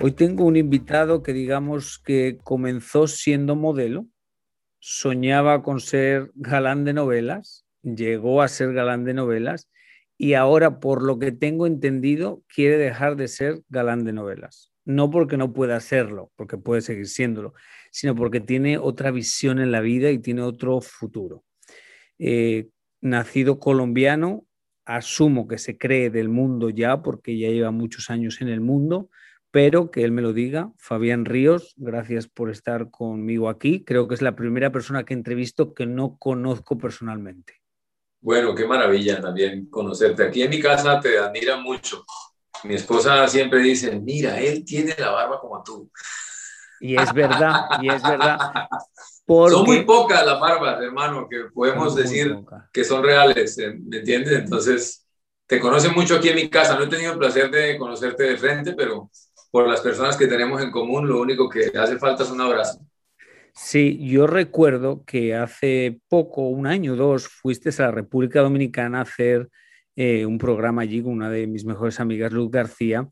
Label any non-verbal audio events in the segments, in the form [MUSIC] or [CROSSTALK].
Hoy tengo un invitado que digamos que comenzó siendo modelo, soñaba con ser galán de novelas, llegó a ser galán de novelas y ahora, por lo que tengo entendido, quiere dejar de ser galán de novelas. No porque no pueda serlo, porque puede seguir siéndolo, sino porque tiene otra visión en la vida y tiene otro futuro. Eh, nacido colombiano, asumo que se cree del mundo ya, porque ya lleva muchos años en el mundo, pero que él me lo diga. Fabián Ríos, gracias por estar conmigo aquí. Creo que es la primera persona que entrevisto que no conozco personalmente. Bueno, qué maravilla también conocerte. Aquí en mi casa te admiran mucho. Mi esposa siempre dice, mira, él tiene la barba como tú. Y es verdad, y es verdad. [LAUGHS] Son muy pocas las barbas, hermano, que podemos decir que son reales, eh, ¿me entiendes? Entonces, te conocen mucho aquí en mi casa. No he tenido el placer de conocerte de frente, pero por las personas que tenemos en común, lo único que hace falta es un abrazo. Sí, yo recuerdo que hace poco, un año o dos, fuiste a la República Dominicana a hacer eh, un programa allí con una de mis mejores amigas, Luz García,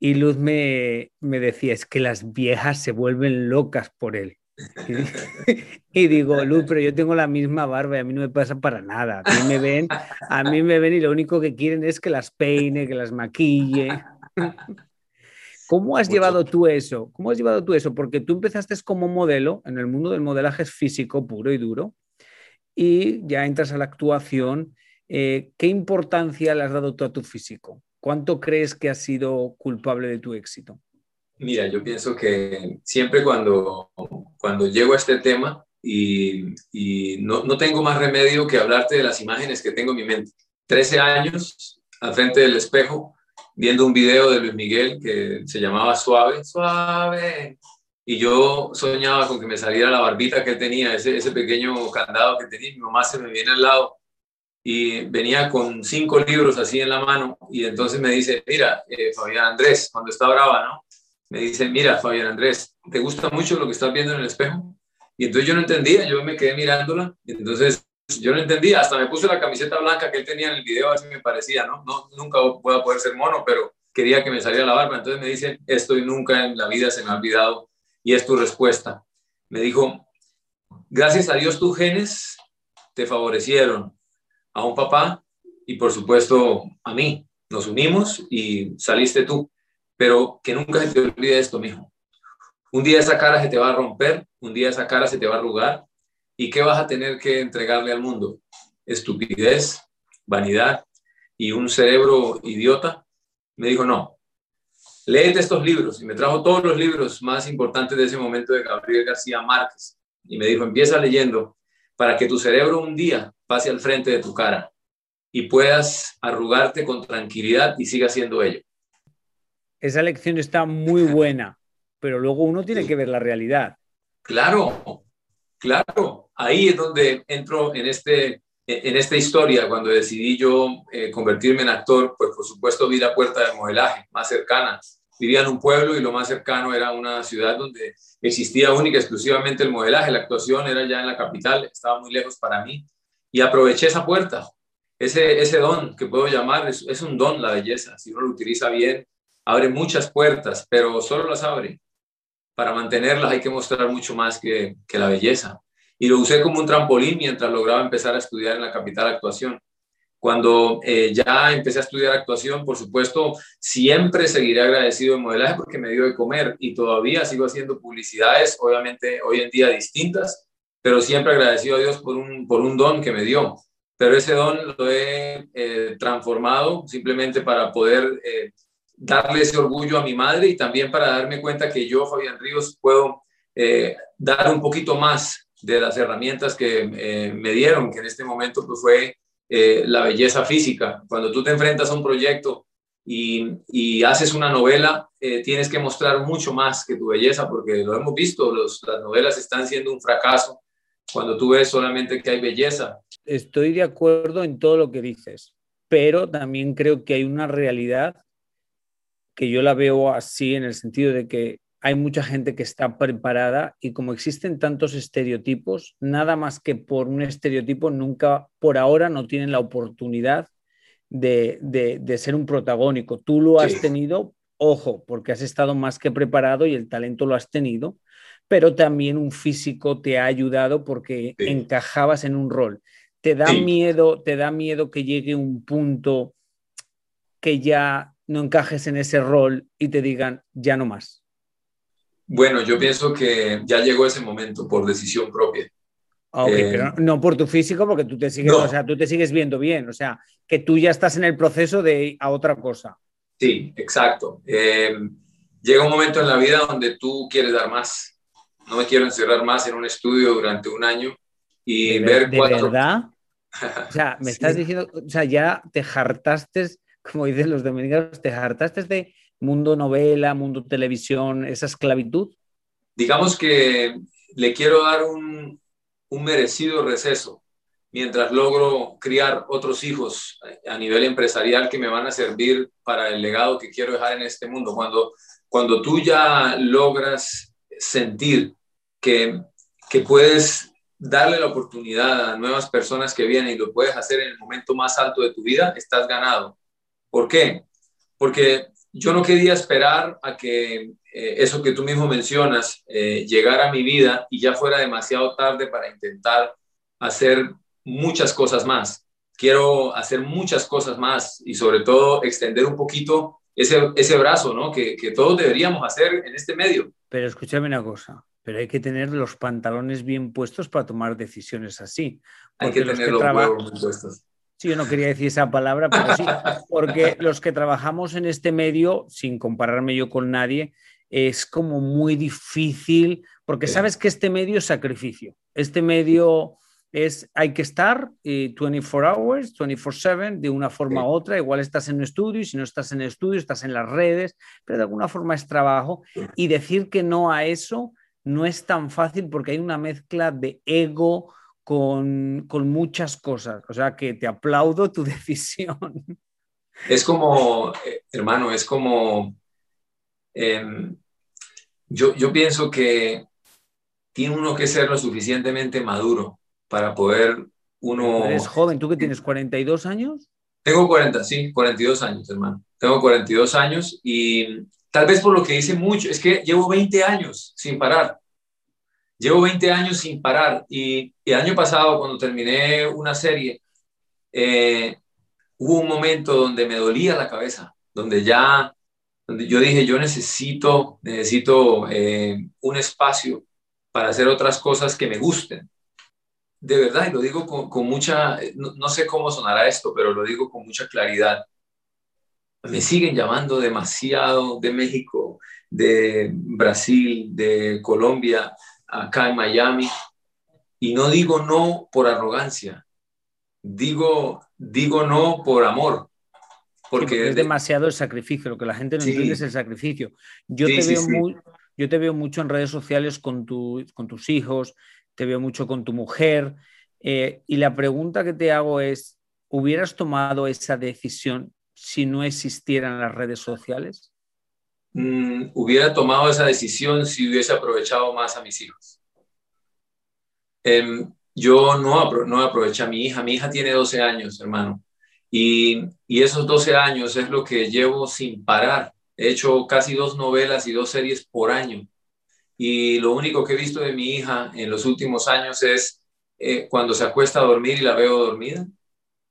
y Luz me, me decía, es que las viejas se vuelven locas por él. [LAUGHS] Y, digo, Luz, pero yo tengo la misma barba y a mí no me pasa para nada. A mí me ven, a mí me ven y lo único que quieren es que las peine, que las maquille. ¿Cómo has llevado tú eso? ¿Cómo has llevado tú eso? Porque tú empezaste como modelo en el mundo del modelaje físico puro y duro y ya entras a la actuación. Eh, ¿Qué importancia le has dado tú a tu físico? ¿Cuánto crees que has sido culpable de tu éxito? Mira, yo pienso que siempre cuando, cuando llego a este tema y, no, no, tengo más remedio que hablarte de las imágenes que tengo en mi mente. Trece años al frente del espejo, viendo un video de Luis Miguel que se llamaba Suave, Suave. Y yo soñaba con que me saliera la barbita que tenía, ese, ese pequeño candado que tenía. Mi mamá se me viene al lado y venía con cinco libros así en la mano. Y entonces me dice, mira, eh, Fabián Andrés, cuando está brava, ¿no? Me dice, mira, Fabián Andrés, ¿te gusta mucho lo que estás viendo en el espejo? Y entonces yo no entendía, yo me quedé mirándola. Y entonces yo no entendía, hasta me puse la camiseta blanca que él tenía en el video, así me parecía, ¿no? nunca voy a poder ser mono, pero quería que me saliera la barba. Entonces me dice, esto nunca en la vida se me ha olvidado y es tu respuesta. Me dijo, gracias a Dios tus genes te favorecieron a un papá y por supuesto a mí. Nos unimos y saliste tú, pero que nunca se te olvide esto, mijo. Un día esa cara se te va a romper, un día esa cara se te va a arrugar ¿Y qué vas a tener que entregarle al mundo? Estupidez, vanidad y un cerebro idiota. Me dijo, no, léete estos libros. Y me trajo todos los libros más importantes de ese momento de Gabriel García Márquez. Y me dijo, empieza leyendo para que tu cerebro un día pase al frente de tu cara y puedas arrugarte con tranquilidad y siga siendo ello. Esa lección está muy buena, pero luego uno tiene que ver la realidad. Claro, claro ahí es donde entro en, este, en esta historia, cuando decidí yo eh, convertirme en actor, pues por supuesto vi la puerta del modelaje más cercana. Vivía en un pueblo y lo más cercano era una ciudad donde existía única exclusivamente el modelaje, la actuación era ya en la capital, estaba muy lejos para mí. Y aproveché esa puerta, ese, ese don que puedo llamar, es, es un don la belleza, si uno lo utiliza bien, abre muchas puertas, pero solo las abre. Para mantenerlas hay que mostrar mucho más que, que la belleza. Y lo usé como un trampolín mientras lograba empezar a estudiar en la capital actuación. Cuando eh, ya empecé a estudiar actuación, por supuesto, siempre seguiré agradecido de modelaje porque me dio de comer y todavía sigo haciendo publicidades, obviamente hoy en día distintas, pero siempre agradecido a Dios por un, por un don que me dio. Pero ese don lo he eh, transformado simplemente para poder eh, darle ese orgullo a mi madre y también para darme cuenta que yo, Fabián Ríos, puedo dar un poquito más de las herramientas que me dieron, que en este momento pues, fue eh, la belleza física. Cuando tú te enfrentas a un proyecto y, haces una novela, eh, tienes que mostrar mucho más que tu belleza, porque lo hemos visto, las novelas están siendo un fracaso cuando tú ves solamente que hay belleza. Estoy de acuerdo en todo lo que dices, pero también creo que hay una realidad que yo la veo así en el sentido de que hay mucha gente que está preparada y como existen tantos estereotipos, nada más que por un estereotipo, nunca, por ahora, no tienen la oportunidad de, ser un protagónico. Tú lo has tenido, ojo, porque has estado más que preparado y el talento lo has tenido, pero también un físico te ha ayudado porque encajabas en un rol. ¿Te da miedo, te da miedo que llegue un punto que ya no encajes en ese rol y te digan, ya no más? Bueno, yo pienso que ya llegó ese momento por decisión propia. Ok, eh, pero no por tu físico, porque tú te sigues, o sea, tú te sigues viendo bien, o sea, que tú ya estás en el proceso de ir a otra cosa. Sí, exacto. Eh, llega un momento en la vida donde tú quieres dar más. No me quiero encerrar más en un estudio durante un año y ver ¿De verdad? [LAUGHS] O sea, me estás diciendo, o sea, ya te hartaste, como dicen los dominicanos, te hartaste de mundo novela, mundo televisión, esa esclavitud? Digamos que le quiero dar un, merecido receso mientras logro criar otros hijos a nivel empresarial que me van a servir para el legado que quiero dejar en este mundo. Cuando, cuando tú ya logras sentir que, que puedes darle la oportunidad a nuevas personas que vienen y lo puedes hacer en el momento más alto de tu vida, estás ganado. ¿Por qué? Porque yo no quería esperar a que eh, eso que tú mismo mencionas eh, llegara a mi vida y ya fuera demasiado tarde para intentar hacer muchas cosas más. Quiero hacer muchas cosas más y sobre todo extender un poquito ese, ese brazo, ¿no? Que, que todos deberíamos hacer en este medio. Pero escúchame una cosa, pero hay que tener los pantalones bien puestos para tomar decisiones así. Hay que tener los, huevos bien puestos. Sí, yo no quería decir esa palabra, pero sí, porque los que trabajamos en este medio, sin compararme yo con nadie, es como muy difícil, porque sabes que este medio es sacrificio. Este medio es, hay que estar 24 eh, hours, 24/7, de una forma u otra. Igual estás en un estudio y si no estás en el estudio, estás en las redes, pero de alguna forma es trabajo. Y decir que no a eso no es tan fácil porque hay una mezcla de ego, con, muchas cosas. O sea que te aplaudo tu [LAUGHS] decisión. Es como, eh, hermano, es como, em, yo, yo pienso que tiene uno que ser lo suficientemente maduro para poder uno... Eres joven, ¿tú que tienes 42 años? Tengo 40, sí, 42 años, hermano. Tengo 42 años y tal vez por lo que hice mucho, es que llevo 20 años sin parar. Llevo 20 años sin parar y, el año pasado cuando terminé una serie, eh, hubo un momento donde me dolía la cabeza, donde ya, donde yo dije, yo necesito, necesito eh, un espacio para hacer otras cosas que me gusten. De verdad, y lo digo con, mucha, no, no sé cómo sonará esto, pero lo digo con mucha claridad. Me siguen llamando demasiado de México, de Brasil, de Colombia, acá en Miami. Y no digo no por arrogancia, digo, digo no por amor. Porque, es demasiado el sacrificio, lo que la gente no entiende es el sacrificio. Yo, te veo muy, yo te veo mucho en redes sociales con, con tus hijos, te veo mucho con tu mujer. Eh, y la pregunta que te hago es, ¿hubieras tomado esa decisión si no existieran las redes sociales? Mm, hubiera tomado esa decisión si hubiese aprovechado más a mis hijos. Em, yo no, no aproveché a mi hija. Mi hija tiene 12 años, hermano. Y, esos 12 años es lo que llevo sin parar. He hecho casi dos novelas y dos series por año. y lo único que he visto de mi hija en los últimos años es eh, cuando se acuesta a dormir y la veo dormida,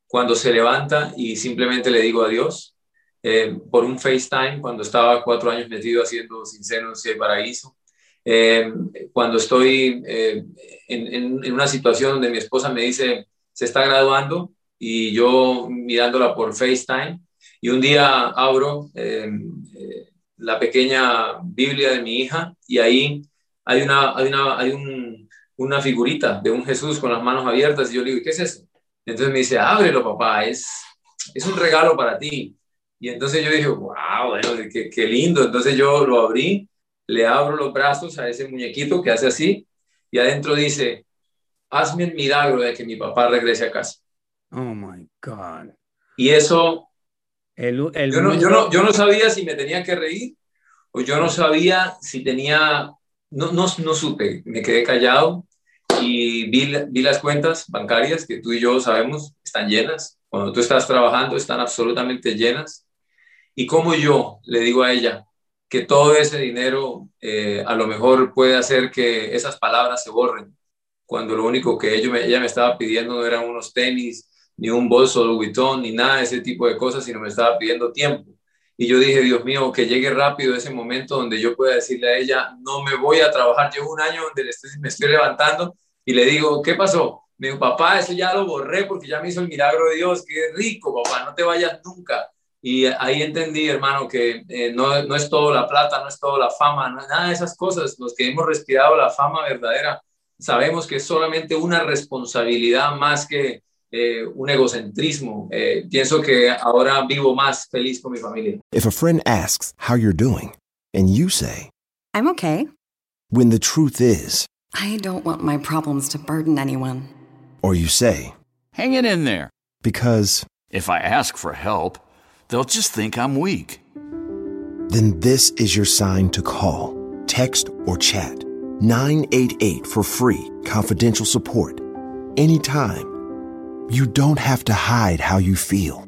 cuando se levanta y simplemente le digo adiós, eh, por un FaceTime cuando estaba cuatro años metido haciendo Sin Senos y el Paraíso, eh, cuando estoy en, en, una situación donde mi esposa me dice, se está graduando y yo mirándola por FaceTime, y un día abro la pequeña Biblia de mi hija y ahí hay una, hay una, hay un, una figurita de un Jesús con las manos abiertas y yo le digo, ¿qué es eso? Entonces me dice, ábrelo papá, es, es un regalo para ti. Y entonces yo dije, wow, bueno, qué, qué lindo. Entonces yo lo abrí, le abro los brazos a ese muñequito que hace así y adentro dice, hazme el milagro de que mi papá regrese a casa. Oh my God. Y eso yo, no, yo, no, yo, no, sabía si me tenía que reír o yo no sabía si tenía, no, no, no supe, me quedé callado y vi, vi, las cuentas bancarias que tú y yo sabemos están llenas. Cuando tú estás trabajando están absolutamente llenas. Y como yo le digo a ella que todo ese dinero eh, a lo mejor puede hacer que esas palabras se borren, cuando lo único que ella me, estaba pidiendo no eran unos tenis ni un bolso Louis Vuitton, ni nada de ese tipo de cosas, sino me estaba pidiendo tiempo. Y yo dije, Dios mío, que llegue rápido ese momento donde yo pueda decirle a ella, no me voy a trabajar. Llevo un año donde me estoy levantando y le digo, ¿qué pasó? Me dijo, papá, eso ya lo borré porque ya me hizo el milagro de Dios. Qué rico, papá, no te vayas nunca. Y ahí entendí, hermano, que eh, no, no es todo la plata, no es todo la fama, no es nada de esas cosas. Los que hemos respirado la fama verdadera, sabemos que es solamente una responsabilidad más que, eh, un egocentrismo. Eh, pienso que ahora vivo más feliz con mi familia. If a friend asks how you're doing and you say, I'm okay. When the truth is, I don't want my problems to burden anyone. Or you say, Hang it in there. Because if I ask for help, they'll just think I'm weak. Then this is your sign to call, text, or chat 988 for free, confidential support. Anytime You don't have to hide how you feel.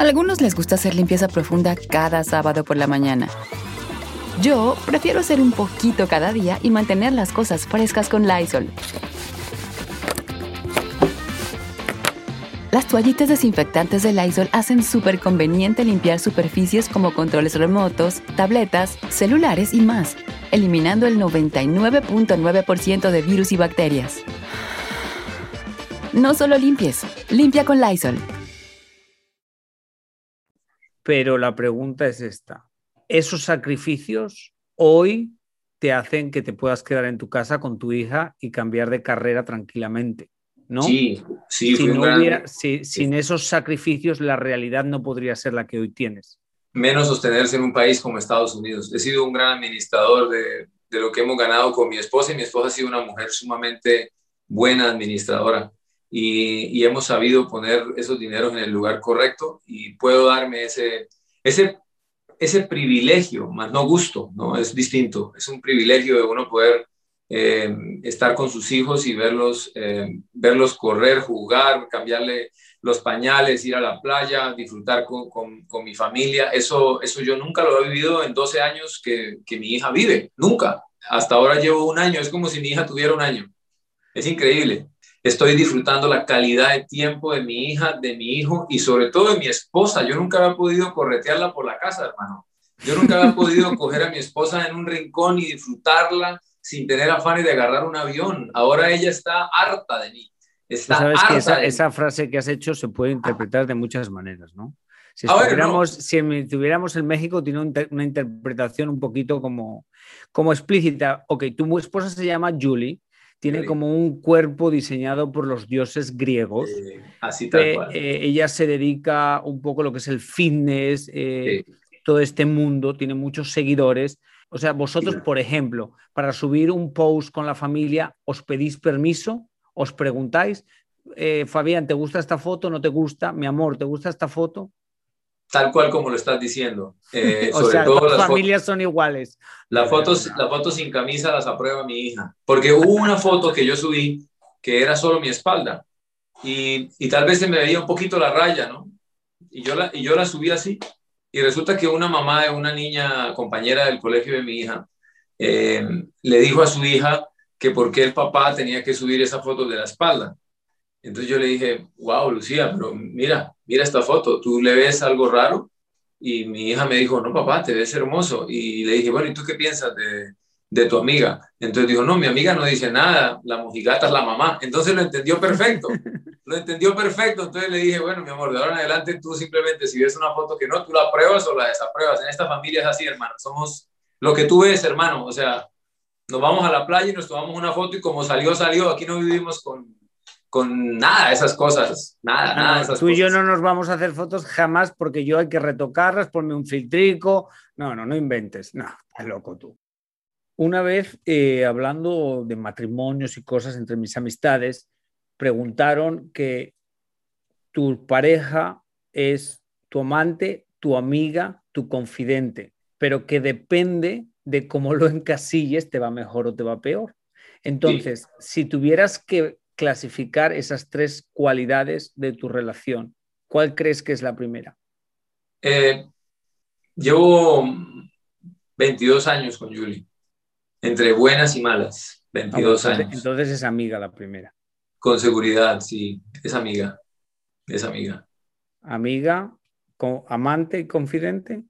algunos les gusta hacer limpieza profunda cada sábado por la mañana. Yo prefiero hacer un poquito cada día y mantener las cosas frescas con Lysol. Las toallitas desinfectantes de Lysol hacen súper conveniente limpiar superficies como controles remotos, tabletas, celulares y más eliminando el 99.9% de virus y bacterias. No solo limpies, limpia con Lysol. Pero la pregunta es esta. ¿Esos sacrificios hoy te hacen que te puedas quedar en tu casa con tu hija y cambiar de carrera tranquilamente? ¿No? Sí, sí. sin esos sacrificios, la realidad no podría ser la que hoy tienes menos sostenerse en un país como Estados Unidos. He sido un gran administrador de, de, lo que hemos ganado con mi esposa y mi esposa ha sido una mujer sumamente buena administradora y, y hemos sabido poner esos dineros en el lugar correcto y puedo darme ese, ese, ese privilegio, más no gusto, ¿no? Es distinto, es un privilegio de uno poder eh, estar con sus hijos y verlos, eh, verlos correr, jugar, cambiarle los pañales, ir a la playa, disfrutar con, con, mi familia. Eso, eso yo nunca lo he vivido en 12 años que, que, mi hija vive, nunca. Hasta ahora llevo un año, es como si mi hija tuviera un año. Es increíble. Estoy disfrutando la calidad de tiempo de mi hija, de mi hijo y sobre todo de mi esposa. Yo nunca había podido corretearla por la casa, hermano. Yo nunca había podido [LAUGHS] coger a mi esposa en un rincón y disfrutarla sin tener afanes de agarrar un avión. Ahora ella está harta de mí sabes que esa, frase que has hecho se puede interpretar de muchas maneras, ¿no? Si estuviéramos, si tuviéramos en México, tiene una interpretación un poquito como, como explícita. Ok, tu esposa se llama Julie, tiene como un cuerpo diseñado por los dioses griegos. así tal eh, eh, ella se dedica un poco a lo que es el fitness, eh, todo este mundo, tiene muchos seguidores. O sea, vosotros, por ejemplo, para subir un post con la familia, ¿os pedís permiso? os preguntáis, eh, Fabián, ¿te gusta esta foto? ¿No te gusta? Mi amor, ¿te gusta esta foto? Tal cual como lo estás diciendo. [LAUGHS] Eh, o sea, las familias son iguales. Las fotos, la foto sin camisa las aprueba mi hija, porque hubo una foto que yo subí que era solo mi espalda y, y tal vez se me veía un poquito la raya, ¿no? Y yo la, y yo la subí así Y resulta que una mamá de una niña compañera del colegio de mi hija eh, le dijo a su hija que por qué el papá tenía que subir esa foto de la espalda. Entonces yo le dije, wow, Lucía, pero mira, mira esta foto, ¿tú le ves algo raro? Y mi hija me dijo, no, papá, te ves hermoso. Y le dije, bueno, ¿y tú qué piensas de, de tu amiga? Entonces dijo, no, mi amiga no dice nada, la mojigata es la mamá. Entonces lo entendió perfecto, [LAUGHS] lo entendió perfecto. Entonces le dije, bueno, mi amor, de ahora en adelante tú simplemente si ves una foto que no, tú la apruebas o la desapruebas. En esta familia es así, hermano, somos lo que tú ves, hermano. O sea, nos vamos a la playa y nos tomamos una foto y como salió, salió. Aquí no vivimos con, con nada de esas cosas, nada, nada. esas tú y yo no nos vamos a hacer fotos jamás porque yo hay que retocarlas, ponme un filtrico. No, no, no inventes. No, estás loco tú. Una vez, eh, hablando de matrimonios y cosas entre mis amistades, preguntaron que tu pareja es tu amante, tu amiga, tu confidente, pero que depende de cómo lo [LAUGHS] encasilles, te va mejor o te va peor. Entonces, si tuvieras que clasificar esas tres cualidades de tu relación, ¿cuál crees que es la primera? Eh, llevo 22 años con Julie, entre buenas y malas, 22 Ah, bueno, entonces, años. entonces es amiga la primera. Con seguridad, sí, es amiga, es amiga. Amiga, co- amante y confidente.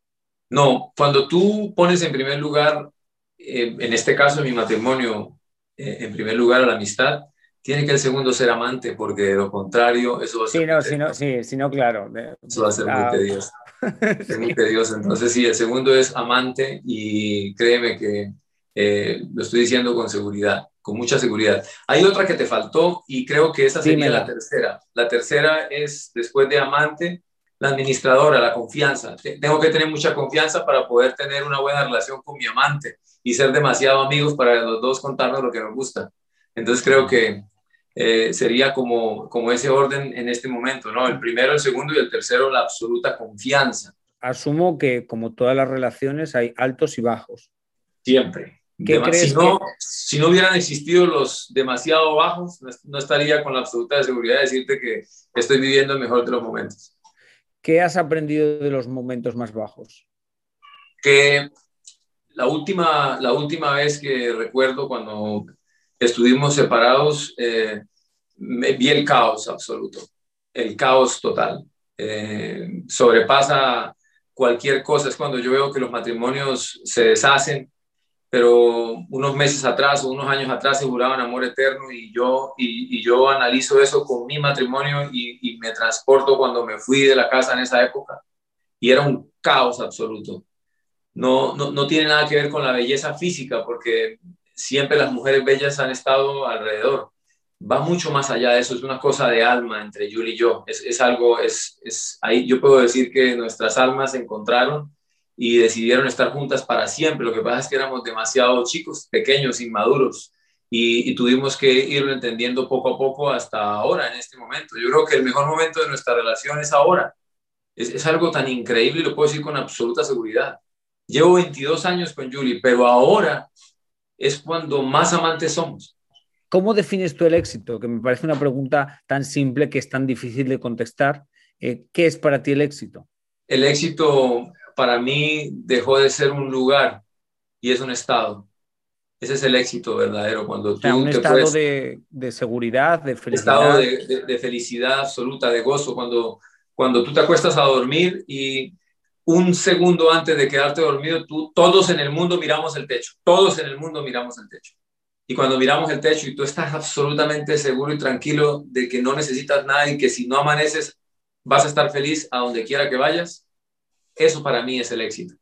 No, cuando tú pones en primer lugar, eh, en este caso mi matrimonio, eh, en primer lugar a la amistad, tiene que el segundo ser amante, porque de lo contrario, eso va a ser, Sí, no, sí, no, sí, sí, no, claro. eso va a ser ah, muy tedioso. [LAUGHS] Es muy tedioso. Entonces, sí, el segundo es amante y créeme que eh, lo estoy diciendo con seguridad, con mucha seguridad. Hay otra que te faltó y creo que esa sería Dímela. la tercera. La tercera es, después de amante, la administradora, la confianza. Te- Tengo que tener mucha confianza para poder tener una buena relación con mi amante y ser demasiado amigos para los dos contarnos lo que nos gusta. Entonces, creo que eh, sería como, como ese orden en este momento, ¿no? El primero, el segundo y el tercero, la absoluta confianza, Asumo que, como todas las relaciones, hay altos y bajos. siempre. ¿Qué Dema- crees si, no, si no hubieran existido los demasiado bajos, no, no estaría con la absoluta seguridad de decirte que estoy viviendo el mejor de los momentos. ¿Qué has aprendido de los momentos más bajos? Que la última, la última vez que recuerdo cuando estuvimos separados, eh, me- vi el caos absoluto, el caos total. Eh, sobrepasa cualquier cosa. Es cuando yo veo que los matrimonios se deshacen, pero unos meses atrás o unos años atrás se juraban amor eterno y yo, y, yo analizo eso con mi matrimonio y, y me transporto cuando me fui de la casa en esa época y era un caos absoluto. No, no, no tiene nada que ver con la belleza física porque siempre las mujeres bellas han estado alrededor. Va mucho más allá de eso, es una cosa de alma entre Julie y yo. Es, es algo, es, es ahí yo puedo decir que nuestras almas se encontraron y decidieron estar juntas para siempre. Lo que pasa es que éramos demasiado chicos, pequeños, inmaduros, y, y, tuvimos que irlo entendiendo poco a poco hasta ahora, en este momento. Yo creo que el mejor momento de nuestra relación es ahora. Es, es algo tan increíble y lo puedo decir con absoluta seguridad. Llevo 22 años con Julie, pero ahora es cuando más amantes somos. ¿Cómo defines tú el éxito? Que me parece una pregunta tan simple que es tan difícil de contestar. Eh, ¿Qué es para ti el éxito? El éxito para mí dejó de ser un lugar y es un estado. Ese es el éxito verdadero. Cuando o sea, tú un te estado puedes, de, de, seguridad, de felicidad. estado de, de, de, felicidad absoluta, de gozo. Cuando, cuando tú te acuestas a dormir y un segundo antes de quedarte dormido, tú, todos en el mundo miramos el techo. Todos en el mundo miramos el techo. Y cuando miramos el techo y tú estás absolutamente seguro y tranquilo de que no necesitas nada y que si no amaneces vas a estar feliz a donde quiera que vayas, eso para mí es el éxito.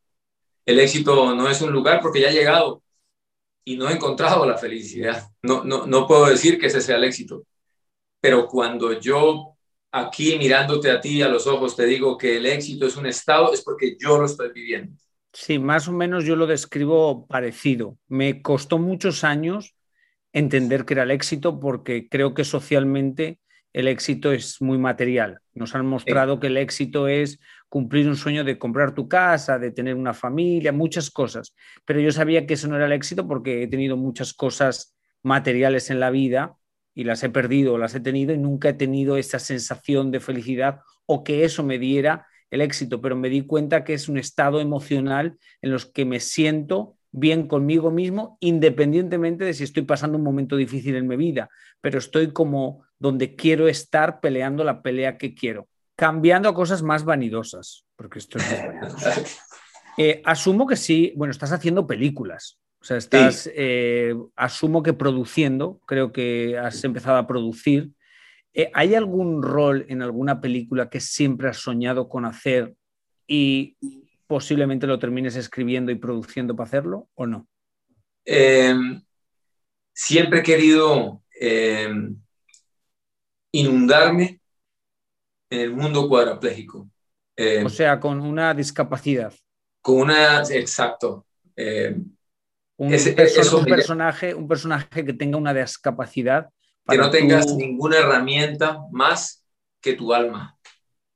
El éxito no es un lugar porque ya he llegado y no he encontrado la felicidad. No, no, no puedo decir que ese sea el éxito. Pero cuando yo aquí mirándote a ti a los ojos te digo que el éxito es un estado, es porque yo lo estoy viviendo. Sí, más o menos yo lo describo parecido. Me costó muchos años entender que era el éxito porque creo que socialmente el éxito es muy material. Nos han mostrado sí. que el éxito es cumplir un sueño de comprar tu casa, de tener una familia, muchas cosas. Pero yo sabía que eso no era el éxito porque he tenido muchas cosas materiales en la vida y las he perdido las he tenido y nunca he tenido esa sensación de felicidad o que eso me diera el éxito, pero me di cuenta que es un estado emocional en los que me siento bien conmigo mismo, independientemente de si estoy pasando un momento difícil en mi vida, pero estoy como donde quiero estar peleando la pelea que quiero, cambiando a cosas más vanidosas, porque esto es [LAUGHS] vanidoso. Eh, asumo que sí, bueno, estás haciendo películas, o sea, estás, eh, asumo que produciendo, creo que has empezado a producir. Eh, ¿Hay algún rol en alguna película que siempre has soñado con hacer y posiblemente lo termines escribiendo y produciendo para hacerlo o no? Em, siempre he querido em, inundarme en el mundo cuadraplégico. Em, o sea, con una discapacidad. Con una, exacto. Un, personaje, un personaje que tenga una discapacidad. que no tengas ninguna herramienta más que tu alma.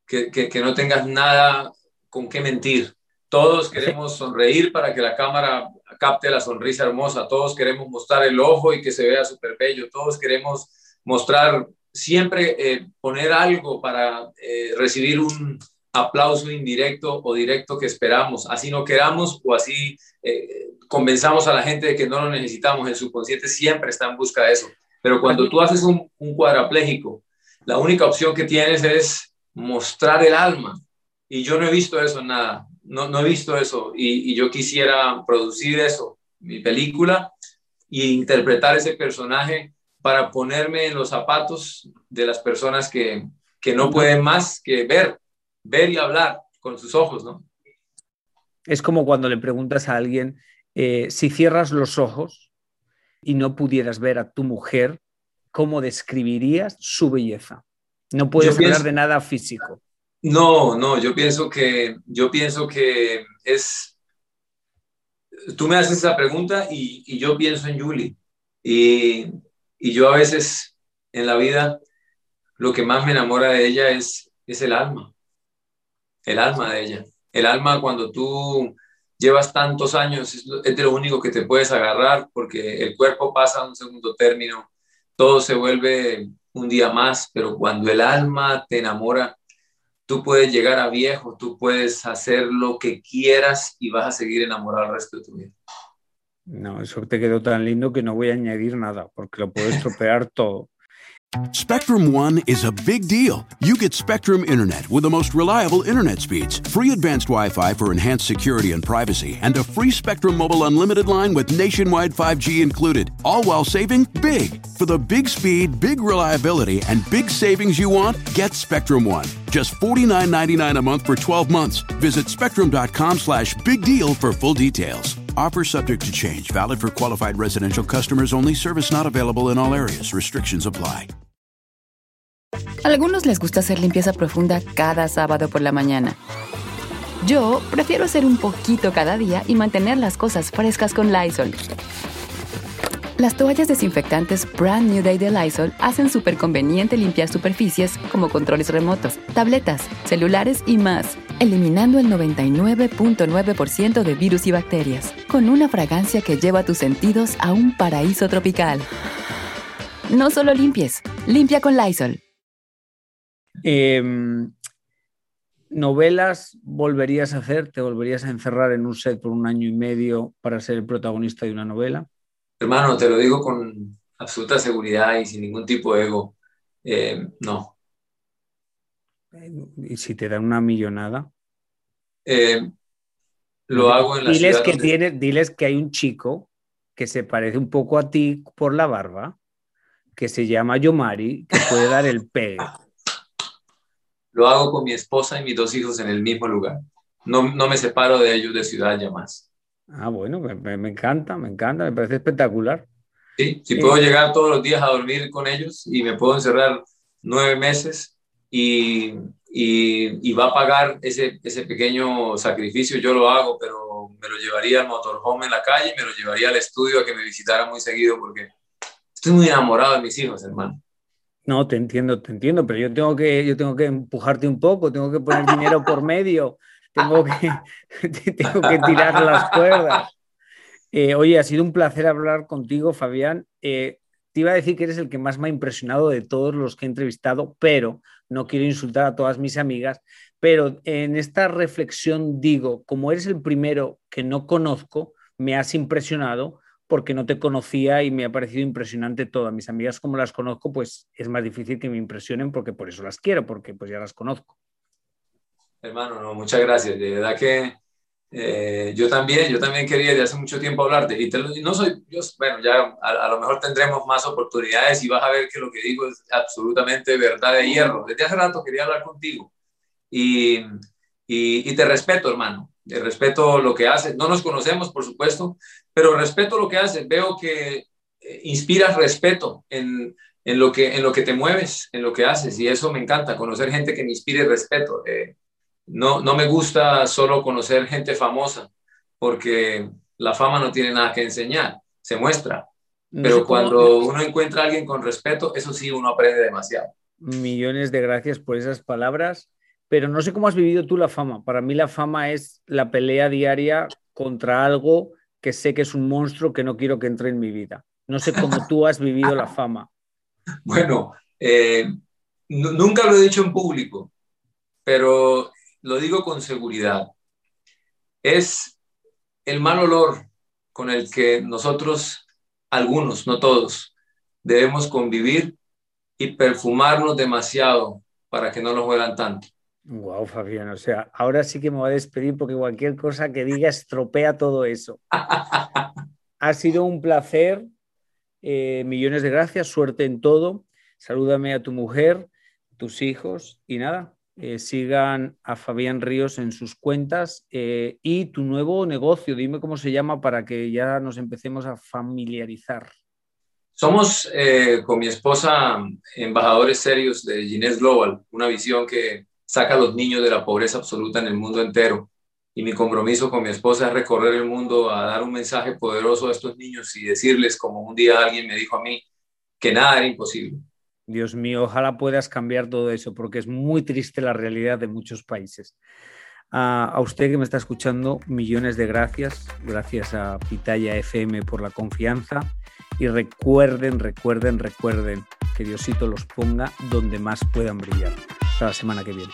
Que, que, no tengas nada con qué mentir. Todos queremos sonreír para que la cámara capte la sonrisa hermosa. Todos queremos mostrar el ojo y que se vea súper bello. Todos queremos mostrar, siempre eh, poner algo para eh, recibir un aplauso indirecto o directo que esperamos. Así no queramos o así eh, convenzamos a la gente de que no lo necesitamos. El subconsciente siempre está en busca de eso. Pero cuando tú haces un, un cuadrapléjico, la única opción que tienes es mostrar el alma. Y yo no he visto eso nada. No, no he visto eso. Y, y yo quisiera producir eso, mi película, e interpretar ese personaje para ponerme en los zapatos de las personas que, que no pueden más que ver, ver y hablar con sus ojos, ¿no? Es como cuando le preguntas a alguien eh, si cierras los ojos y no pudieras ver a tu mujer, ¿cómo describirías su belleza? No puedes hablar de nada físico. No, no, yo pienso que, yo pienso que es, tú me haces esa pregunta y, yo pienso en Julie. Y, y, yo a veces en la vida lo que más me enamora de ella es, es el alma, el alma de ella. El alma cuando tú llevas tantos años, es, de lo único que te puedes agarrar porque el cuerpo pasa a un segundo término, todo se vuelve un día más, pero cuando el alma te enamora, tú puedes llegar a viejo, tú puedes hacer lo que quieras y vas a seguir enamorado el resto de tu vida. No, eso te quedó tan lindo que no voy a añadir nada porque lo puedo estropear [LAUGHS] todo. Spectrum One is a big deal. You get Spectrum Internet with the most reliable internet speeds, free advanced Wi Fi for enhanced security and privacy, and a free Spectrum Mobile Unlimited line with nationwide 5G included, all while saving big. For the big speed, big reliability, and big savings you want, get Spectrum One. Just $49.99 a month for 12 months. Visit spectrum.com slash big deal for full details. Offer subject to change, valid for qualified residential customers only, service not available in all areas. Restrictions apply. Algunos les gusta hacer limpieza profunda cada sábado por la mañana. Yo prefiero hacer un poquito cada día y mantener las cosas frescas con Lysol. Las toallas desinfectantes Brand New Day de Lysol hacen súper conveniente limpiar superficies como controles remotos, tabletas, celulares y más, eliminando el 99.9% de virus y bacterias, con una fragancia que lleva tus sentidos a un paraíso tropical. No solo limpies, limpia con Lysol. Em, ¿Novelas volverías a hacer? ¿Te volverías a encerrar en un set por un año y medio para ser el protagonista de una novela? Hermano, te lo digo con absoluta seguridad y sin ningún tipo de ego. Eh, no. ¿Y si te dan una millonada? Eh, lo hago en la diles que tiene, Diles que hay un chico que se parece un poco a ti por la barba, que se llama Yomari, que puede dar el [LAUGHS] pegue. Lo hago con mi esposa y mis dos hijos en el mismo lugar. No, no me separo de ellos de ciudad ya más. Ah, bueno, me, encanta, me encanta, me parece espectacular. Sí, si puedo llegar todos los días a dormir con ellos y me puedo encerrar nueve meses y, y, va a pagar ese, ese pequeño sacrificio, yo lo hago, pero me lo llevaría al motorhome en la calle, me lo llevaría al estudio a que me visitara muy seguido porque estoy muy enamorado de mis hijos, hermano. No, te entiendo, te entiendo, pero yo tengo que, yo tengo que empujarte un poco, tengo que poner dinero por medio [LAUGHS] tengo [LAUGHS] que, [LAUGHS] tengo que tirar las cuerdas. Eh, oye, ha sido un placer hablar contigo, Fabián. Eh, te iba a decir que eres el que más me ha impresionado de todos los que he entrevistado, pero no quiero insultar a todas mis amigas. Pero en esta reflexión digo, como eres el primero que no conozco, me has impresionado porque no te conocía y me ha parecido impresionante todo. A mis amigas como las conozco, pues es más difícil que me impresionen porque por eso las quiero, porque pues ya las conozco. Hermano, no, muchas gracias. De verdad que eh, yo también, yo también quería de hace mucho tiempo hablarte. Y, no soy, yo, bueno, ya a, lo mejor tendremos más oportunidades y vas a ver que lo que digo es absolutamente verdad de hierro. Desde hace rato quería hablar contigo. Y, y, y te respeto, hermano. Te respeto lo que haces. No nos conocemos, por supuesto, pero respeto lo que haces. Veo que eh, inspiras respeto en, en, lo que, en lo que te mueves, en lo que haces. Y eso me encanta, conocer gente que me inspire respeto. Eh, no, no me gusta solo conocer gente famosa, porque la fama no tiene nada que enseñar, se muestra. Pero cuando uno encuentra a alguien con respeto, eso sí, uno aprende demasiado. Millones de gracias por esas palabras, pero no sé cómo has vivido tú la fama. Para mí la fama es la pelea diaria contra algo que sé que es un monstruo que no quiero que entre en mi vida. No sé cómo tú has vivido la fama. [LAUGHS] Bueno, eh, nunca lo he dicho en público, pero lo digo con seguridad. Es el mal olor con el que nosotros, algunos, no todos, debemos convivir y perfumarnos demasiado para que no nos huelan tanto. Wow, Fabián, o sea, ahora sí que me voy a despedir porque cualquier cosa que diga estropea todo eso. [LAUGHS] ha sido un placer, eh, millones de gracias, suerte en todo. Salúdame a tu mujer, tus hijos y nada, eh, sigan a Fabián Ríos en sus cuentas eh, y tu nuevo negocio, dime cómo se llama para que ya nos empecemos a familiarizar. Somos con mi esposa embajadores serios de Ginés Global, una visión que saca a los niños de la pobreza absoluta en el mundo entero. Y mi compromiso con mi esposa es recorrer el mundo a dar un mensaje poderoso a estos niños y decirles, como un día alguien me dijo a mí, que nada era imposible. Dios mío, ojalá puedas cambiar todo eso, porque es muy triste la realidad de muchos países. a usted que me está escuchando, millones de gracias. Gracias a Pitaya FM por la confianza. Y recuerden, recuerden, recuerden que Diosito los ponga donde más puedan brillar. Hasta la semana que viene.